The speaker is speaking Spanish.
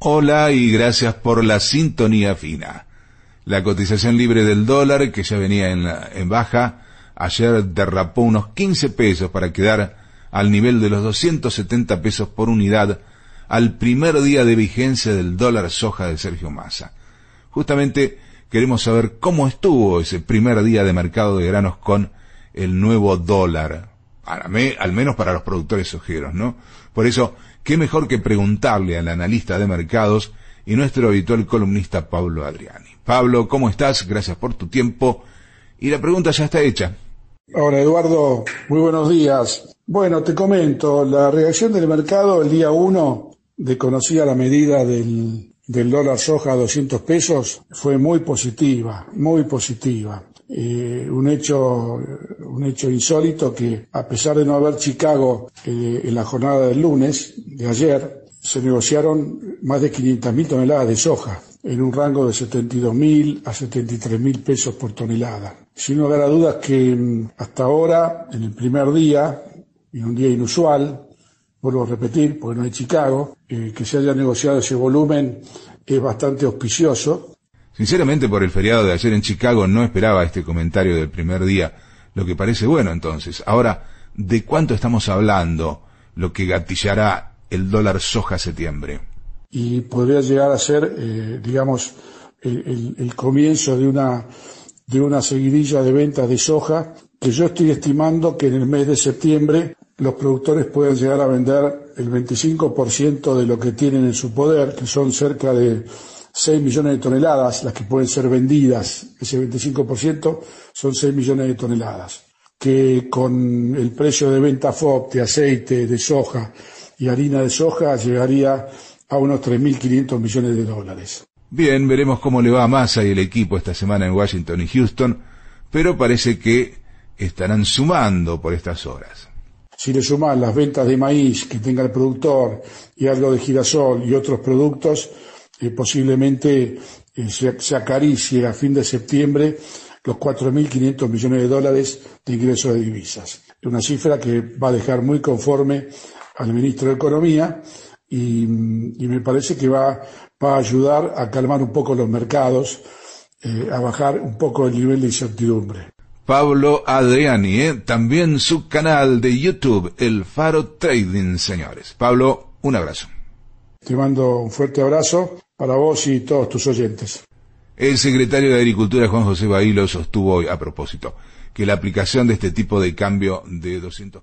Hola y gracias por la sintonía fina. La cotización libre del dólar, que ya venía en, en, baja, ayer derrapó unos 15 pesos para quedar al nivel de los 270 pesos por unidad al primer día de vigencia del dólar soja de Sergio Massa. Justamente queremos saber cómo estuvo ese primer día de mercado de granos con el nuevo dólar, al menos para los productores sojeros, ¿no? Por eso qué mejor que preguntarle al analista de mercados y nuestro habitual columnista Pablo Adriani. Pablo, ¿cómo estás? Gracias por tu tiempo. Y la pregunta ya está hecha. Hola Eduardo, muy buenos días. Bueno, te comento, la reacción del mercado el día 1 de conocida la medida del, del dólar soja a 200 pesos fue muy positiva, muy positiva. Eh, un hecho un hecho insólito que a pesar de no haber Chicago eh, en la jornada del lunes de ayer se negociaron más de 500.000 toneladas de soja en un rango de 72.000 a 73.000 pesos por tonelada. Sin lugar a dudas que mm, hasta ahora, en el primer día, en un día inusual, vuelvo a repetir, porque no hay Chicago, eh, que se haya negociado ese volumen es bastante auspicioso Sinceramente, por el feriado de ayer en Chicago no esperaba este comentario del primer día, lo que parece bueno entonces. Ahora, ¿de cuánto estamos hablando lo que gatillará el dólar soja septiembre? Y podría llegar a ser, eh, digamos, el, el, comienzo de una, de una seguidilla de ventas de soja que yo estoy estimando que en el mes de septiembre los productores pueden llegar a vender el 25% de lo que tienen en su poder, que son cerca de 6 millones de toneladas las que pueden ser vendidas, ese 25% son 6 millones de toneladas, que con el precio de venta FOB de aceite, de soja y harina de soja llegaría a unos 3.500 millones de dólares. Bien, veremos cómo le va a Massa y el equipo esta semana en Washington y Houston, pero parece que estarán sumando por estas horas. Si le suman las ventas de maíz que tenga el productor y algo de girasol y otros productos, posiblemente eh, se, acaricie a fin de septiembre los 4.500 millones de dólares de ingresos de divisas. Una cifra que va a dejar muy conforme al ministro de Economía y, me parece que va, va, a ayudar a calmar un poco los mercados, eh, a bajar un poco el nivel de incertidumbre. Pablo Adriani, ¿eh? también su canal de YouTube, El Faro Trading, señores. Pablo, un abrazo. Te mando un fuerte abrazo para vos y todos tus oyentes. El secretario de Agricultura, Juan José Bailo, sostuvo hoy, a propósito, que la aplicación de este tipo de cambio de 200